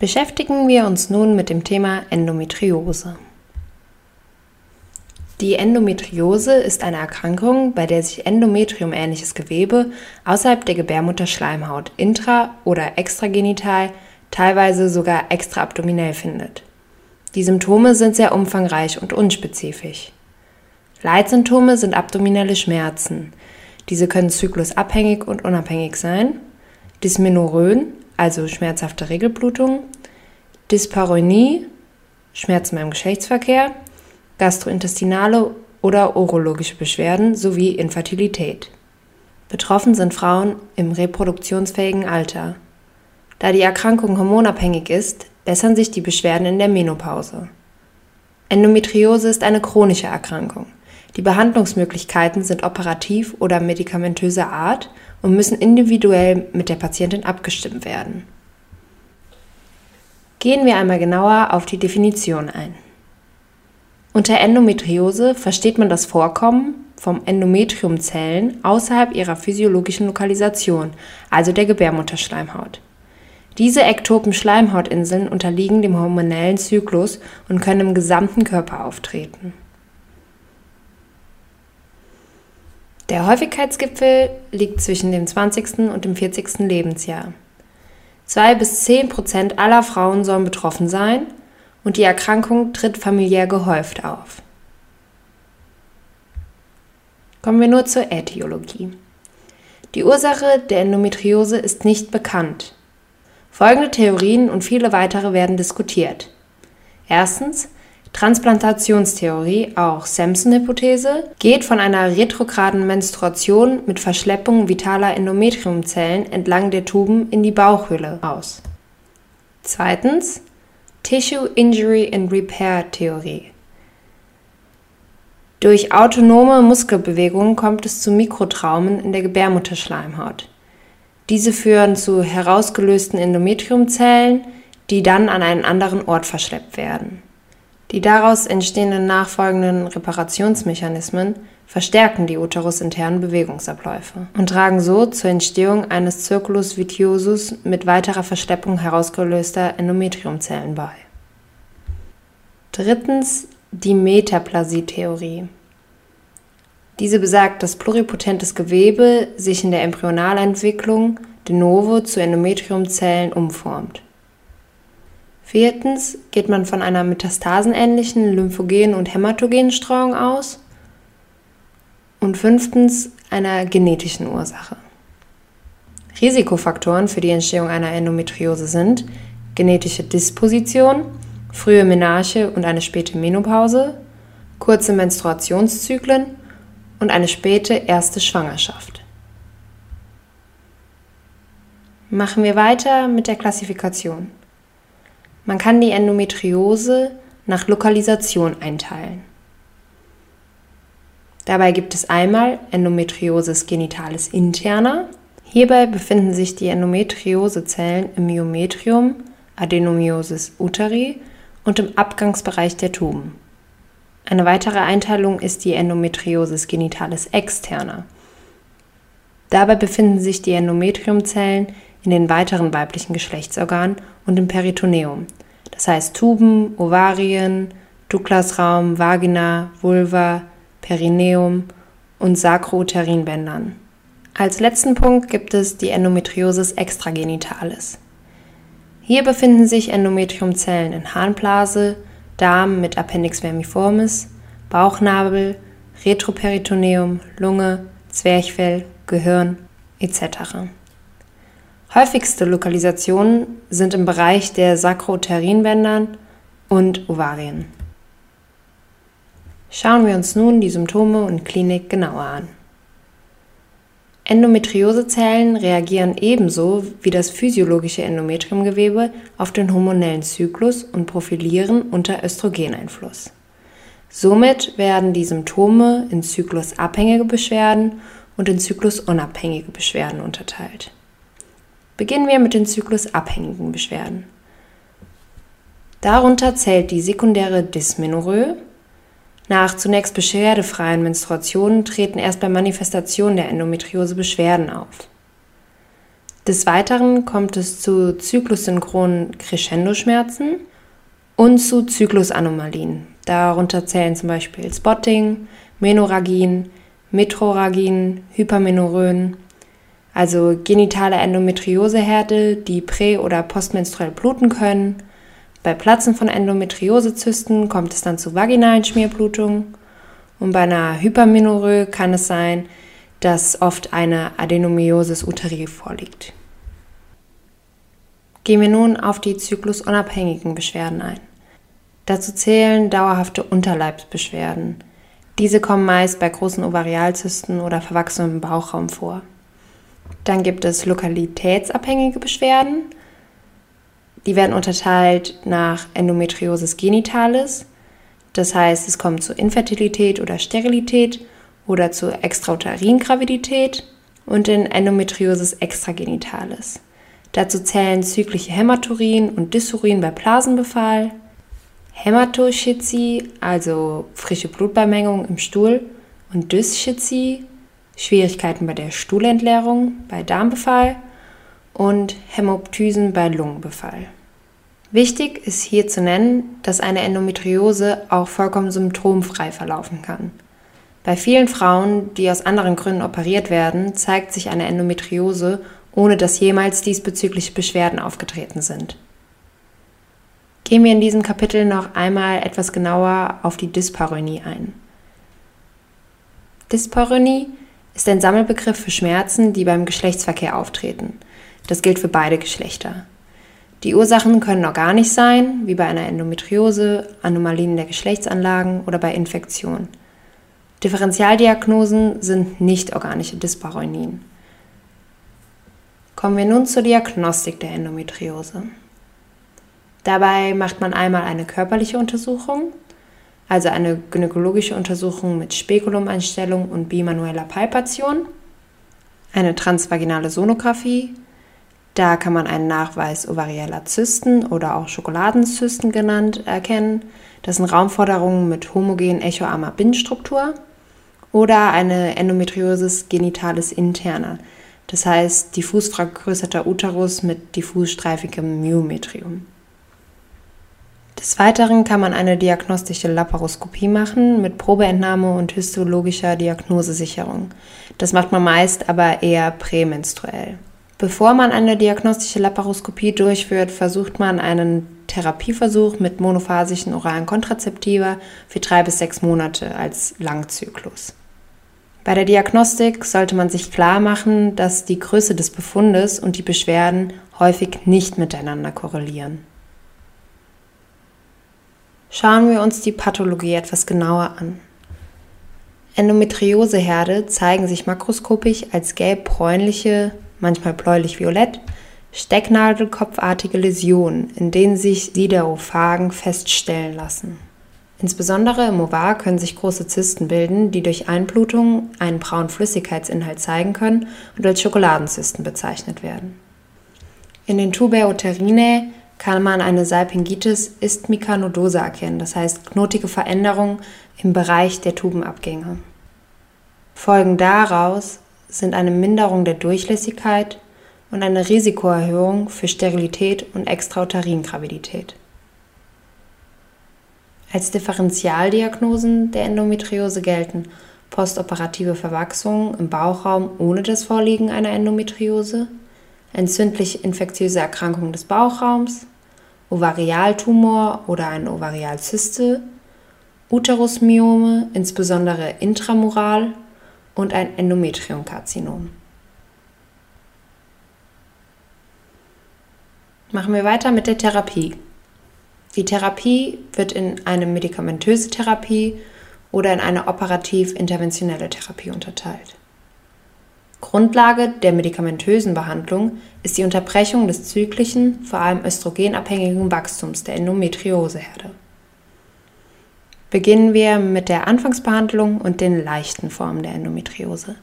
Beschäftigen wir uns nun mit dem Thema Endometriose. Die Endometriose ist eine Erkrankung, bei der sich endometriumähnliches Gewebe außerhalb der Gebärmutterschleimhaut intra- oder extragenital, teilweise sogar extraabdominell findet. Die Symptome sind sehr umfangreich und unspezifisch. Leitsymptome sind abdominelle Schmerzen. Diese können zyklusabhängig und unabhängig sein. Dysmenorrhoen, also schmerzhafte Regelblutung, Dyspareunie, Schmerzen beim Geschlechtsverkehr, gastrointestinale oder urologische Beschwerden sowie Infertilität. Betroffen sind Frauen im reproduktionsfähigen Alter. Da die Erkrankung hormonabhängig ist, bessern sich die Beschwerden in der Menopause. Endometriose ist eine chronische Erkrankung. Die Behandlungsmöglichkeiten sind operativ oder medikamentöser Art und müssen individuell mit der Patientin abgestimmt werden. Gehen wir einmal genauer auf die Definition ein. Unter Endometriose versteht man das Vorkommen von Endometriumzellen außerhalb ihrer physiologischen Lokalisation, also der Gebärmutterschleimhaut. Diese ektopen Schleimhautinseln unterliegen dem hormonellen Zyklus und können im gesamten Körper auftreten. Der Häufigkeitsgipfel liegt zwischen dem 20. und dem 40. Lebensjahr. 2 bis 10 Prozent aller Frauen sollen betroffen sein und die Erkrankung tritt familiär gehäuft auf. Kommen wir nur zur Ätiologie. Die Ursache der Endometriose ist nicht bekannt. Folgende Theorien und viele weitere werden diskutiert. Erstens, Transplantationstheorie, auch Samson-Hypothese, geht von einer retrograden Menstruation mit Verschleppung vitaler Endometriumzellen entlang der Tuben in die Bauchhöhle aus. Zweitens, Tissue Injury and Repair Theorie. Durch autonome Muskelbewegungen kommt es zu Mikrotraumen in der Gebärmutterschleimhaut. Diese führen zu herausgelösten Endometriumzellen, die dann an einen anderen Ort verschleppt werden. Die daraus entstehenden nachfolgenden Reparationsmechanismen verstärken die uterusinternen Bewegungsabläufe und tragen so zur Entstehung eines Circulus vitiosus mit weiterer Verschleppung herausgelöster Endometriumzellen bei. Drittens die Metaplasie-Theorie. Diese besagt, dass pluripotentes Gewebe sich in der Embryonalentwicklung de novo zu Endometriumzellen umformt. Viertens geht man von einer metastasenähnlichen lymphogenen und hämatogenen Streuung aus. Und fünftens einer genetischen Ursache. Risikofaktoren für die Entstehung einer Endometriose sind genetische Disposition, frühe Menarche und eine späte Menopause, kurze Menstruationszyklen und eine späte erste Schwangerschaft. Machen wir weiter mit der Klassifikation. Man kann die Endometriose nach Lokalisation einteilen. Dabei gibt es einmal Endometriosis genitalis interna. Hierbei befinden sich die Endometriosezellen im Myometrium, Adenomyosis uteri und im Abgangsbereich der Tuben. Eine weitere Einteilung ist die Endometriosis genitalis externa. Dabei befinden sich die Endometriumzellen in den weiteren weiblichen Geschlechtsorganen und im Peritoneum, das heißt Tuben, Ovarien, Douglasraum, Vagina, Vulva, Perineum und Sakrouterrinbändern. Als letzten Punkt gibt es die Endometriosis extragenitalis. Hier befinden sich Endometriumzellen in Harnblase, Darm mit Appendix vermiformis, Bauchnabel, Retroperitoneum, Lunge, Zwerchfell, Gehirn etc. Häufigste Lokalisationen sind im Bereich der Sakroterrinbändern und Ovarien. Schauen wir uns nun die Symptome und Klinik genauer an. Endometriosezellen reagieren ebenso wie das physiologische Endometriumgewebe auf den hormonellen Zyklus und profilieren unter Östrogeneinfluss. Somit werden die Symptome in zyklusabhängige Beschwerden und in zyklusunabhängige Beschwerden unterteilt. Beginnen wir mit den zyklusabhängigen Beschwerden. Darunter zählt die sekundäre Dysmenorrhoe, nach zunächst beschwerdefreien Menstruationen treten erst bei Manifestation der Endometriose Beschwerden auf. Des Weiteren kommt es zu zyklussynchronen Crescendo-Schmerzen und zu Zyklusanomalien. Darunter zählen zum Beispiel Spotting, Menorrhagien, Metrorrhagien, Hypermenorrhoen, also genitale Endometrioseherde, die prä- oder postmenstruell bluten können. Bei Platzen von Endometriosezysten kommt es dann zu vaginalen Schmierblutungen. Und bei einer Hypermenorrhoe kann es sein, dass oft eine Adenomyosis uteri vorliegt. Gehen wir nun auf die zyklusunabhängigen Beschwerden ein. Dazu zählen dauerhafte Unterleibsbeschwerden. Diese kommen meist bei großen Ovarialzysten oder verwachsenem Bauchraum vor. Dann gibt es lokalitätsabhängige Beschwerden. Die werden unterteilt nach Endometriosis genitalis. Das heißt, es kommt zu Infertilität oder Sterilität oder zu Extrauterin-Gravidität und in Endometriosis extragenitalis. Dazu zählen zyklische Hämaturin und Dysurin bei Blasenbefall, Hämatoschizie, also frische Blutbeimengung im Stuhl, und Dysschizie, Schwierigkeiten bei der Stuhlentleerung, bei Darmbefall und Hämoptysen bei Lungenbefall. Wichtig ist hier zu nennen, dass eine Endometriose auch vollkommen symptomfrei verlaufen kann. Bei vielen Frauen, die aus anderen Gründen operiert werden, zeigt sich eine Endometriose, ohne dass jemals diesbezügliche Beschwerden aufgetreten sind. Gehen wir in diesem Kapitel noch einmal etwas genauer auf die Dyspareunie ein. Dyspareunie ist ein Sammelbegriff für Schmerzen, die beim Geschlechtsverkehr auftreten. Das gilt für beide Geschlechter. Die Ursachen können organisch sein, wie bei einer Endometriose, Anomalien der Geschlechtsanlagen oder bei Infektionen. Differentialdiagnosen sind nicht organische Dyspareunien. Kommen wir nun zur Diagnostik der Endometriose. Dabei macht man einmal eine körperliche Untersuchung, also eine gynäkologische Untersuchung mit Spekulumeinstellung und bimanueller Palpation, eine transvaginale Sonographie, da kann man einen Nachweis ovarieller Zysten oder auch Schokoladenzysten genannt erkennen. Das sind Raumforderungen mit homogen echoarmer Bindstruktur oder eine Endometriosis genitalis interna, das heißt diffus vergrößerter Uterus mit diffusstreifigem Myometrium. Des Weiteren kann man eine diagnostische Laparoskopie machen mit Probeentnahme und histologischer Diagnosesicherung. Das macht man meist aber eher prämenstruell. Bevor man eine diagnostische Laparoskopie durchführt, versucht man einen Therapieversuch mit monophasischen oralen Kontrazeptiva für drei bis sechs Monate als Langzyklus. Bei der Diagnostik sollte man sich klar machen, dass die Größe des Befundes und die Beschwerden häufig nicht miteinander korrelieren. Schauen wir uns die Pathologie etwas genauer an. Endometrioseherde zeigen sich makroskopisch als gelb-bräunliche, manchmal bläulich-violett, stecknadelkopfartige Läsionen, in denen sich Siderophagen feststellen lassen. Insbesondere im Ovar können sich große Zysten bilden, die durch Einblutung einen braunen Flüssigkeitsinhalt zeigen können und als Schokoladenzysten bezeichnet werden. In den Tubae uterinae kann man eine Salpingitis isthmica nodosa erkennen, das heißt knotige Veränderungen im Bereich der Tubenabgänge. Folgen daraus sind eine Minderung der Durchlässigkeit und eine Risikoerhöhung für Sterilität und Extrauterin-Gravidität. Als Differentialdiagnosen der Endometriose gelten postoperative Verwachsungen im Bauchraum ohne das Vorliegen einer Endometriose, entzündlich infektiöse Erkrankung des Bauchraums, Ovarialtumor oder eine Ovarialzyste, Uterusmyome, insbesondere intramural und ein Endometriumkarzinom. Machen wir weiter mit der Therapie. Die Therapie wird in eine medikamentöse Therapie oder in eine operativ-interventionelle Therapie unterteilt. Grundlage der medikamentösen Behandlung ist die Unterbrechung des zyklischen, vor allem östrogenabhängigen Wachstums der Endometrioseherde. Beginnen wir mit der Anfangsbehandlung und den leichten Formen der Endometriose.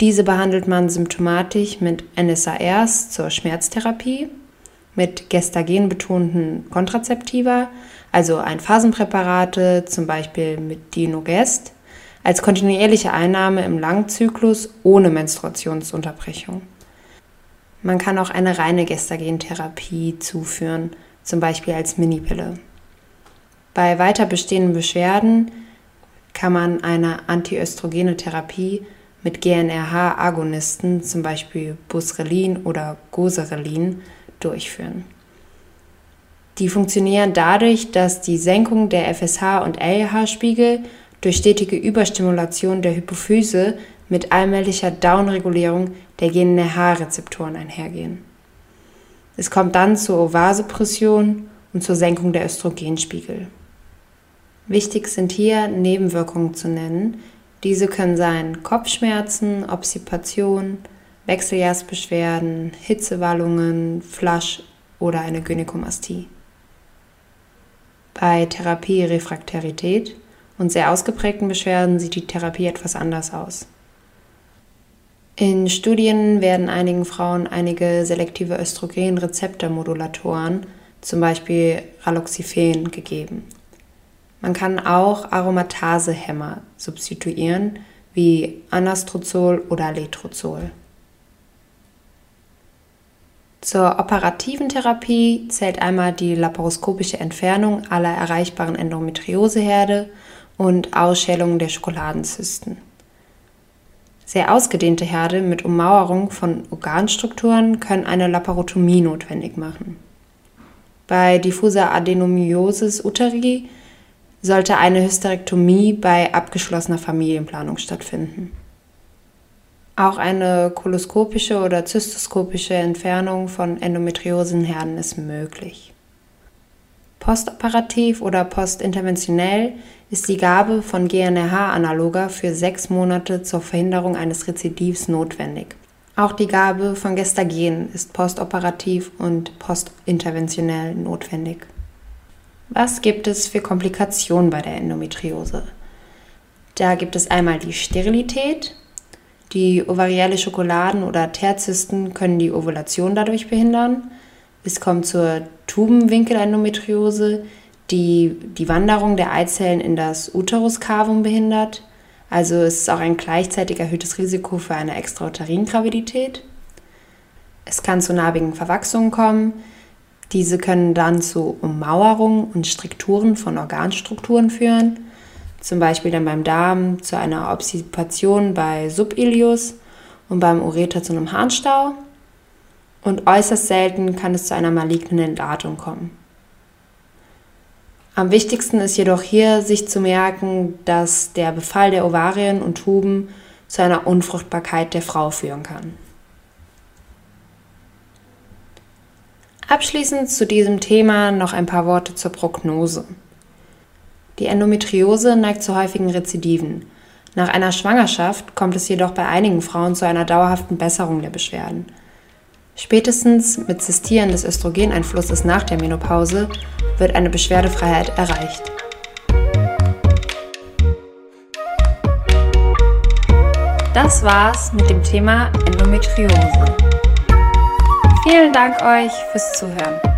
Diese behandelt man symptomatisch mit NSARs zur Schmerztherapie mit gestagenbetonten Kontrazeptiva, also Einphasenpräparate, zum Beispiel mit Dinogest, als kontinuierliche Einnahme im Langzyklus ohne Menstruationsunterbrechung. Man kann auch eine reine Gestagentherapie zuführen, zum Beispiel als Minipille. Bei weiter bestehenden Beschwerden kann man eine antiöstrogene Therapie mit GNRH-Agonisten, zum Beispiel Busrelin oder Goserelin, durchführen. Die funktionieren dadurch, dass die Senkung der FSH- und LH-Spiegel durch stetige Überstimulation der Hypophyse mit allmählicher Downregulierung der GNRH-Rezeptoren einhergehen. Es kommt dann zur Ovasuppression und zur Senkung der Östrogenspiegel. Wichtig sind hier Nebenwirkungen zu nennen. Diese können sein Kopfschmerzen, Obstipation, Wechseljahrsbeschwerden, Hitzewallungen, Flasch oder eine Gynäkomastie. Bei Therapierefraktarität und sehr ausgeprägten Beschwerden sieht die Therapie etwas anders aus. In Studien werden einigen Frauen einige selektive Östrogenrezeptormodulatoren, zum Beispiel Raloxifen, gegeben. Man kann auch Aromatasehämmer substituieren, wie Anastrozol oder Letrozol. Zur operativen Therapie zählt einmal die laparoskopische Entfernung aller erreichbaren Endometrioseherde und Ausschälung der Schokoladenzysten. Sehr ausgedehnte Herde mit Ummauerung von Organstrukturen können eine Laparotomie notwendig machen. Bei diffuser Adenomyosis uteri sollte eine Hysterektomie bei abgeschlossener Familienplanung stattfinden. Auch eine koloskopische oder zystoskopische Entfernung von Endometriosenherden ist möglich. Postoperativ oder postinterventionell ist die Gabe von GNRH-Analoga für sechs Monate zur Verhinderung eines Rezidivs notwendig. Auch die Gabe von Gestagen ist postoperativ und postinterventionell notwendig. Was gibt es für Komplikationen bei der Endometriose? Da gibt es einmal die Sterilität. Die ovarielle Schokoladen- oder Terzysten können die Ovulation dadurch behindern. Es kommt zur Tubenwinkelendometriose, die die Wanderung der Eizellen in das Uteruskavum behindert. Also es ist auch ein gleichzeitig erhöhtes Risiko für eine Extrauterin-Gravidität. Es kann zu narbigen Verwachsungen kommen. Diese können dann zu Ummauerungen und Strikturen von Organstrukturen führen, zum Beispiel dann beim Darm zu einer Obstipation bei Subilius und beim Ureter zu einem Harnstau. Und äußerst selten kann es zu einer malignen Entladung kommen. Am wichtigsten ist jedoch hier, sich zu merken, dass der Befall der Ovarien und Tuben zu einer Unfruchtbarkeit der Frau führen kann. Abschließend zu diesem Thema noch ein paar Worte zur Prognose. Die Endometriose neigt zu häufigen Rezidiven. Nach einer Schwangerschaft kommt es jedoch bei einigen Frauen zu einer dauerhaften Besserung der Beschwerden. Spätestens mit Zistieren des Östrogeneinflusses nach der Menopause wird eine Beschwerdefreiheit erreicht. Das war's mit dem Thema Endometriose. Vielen Dank euch fürs Zuhören.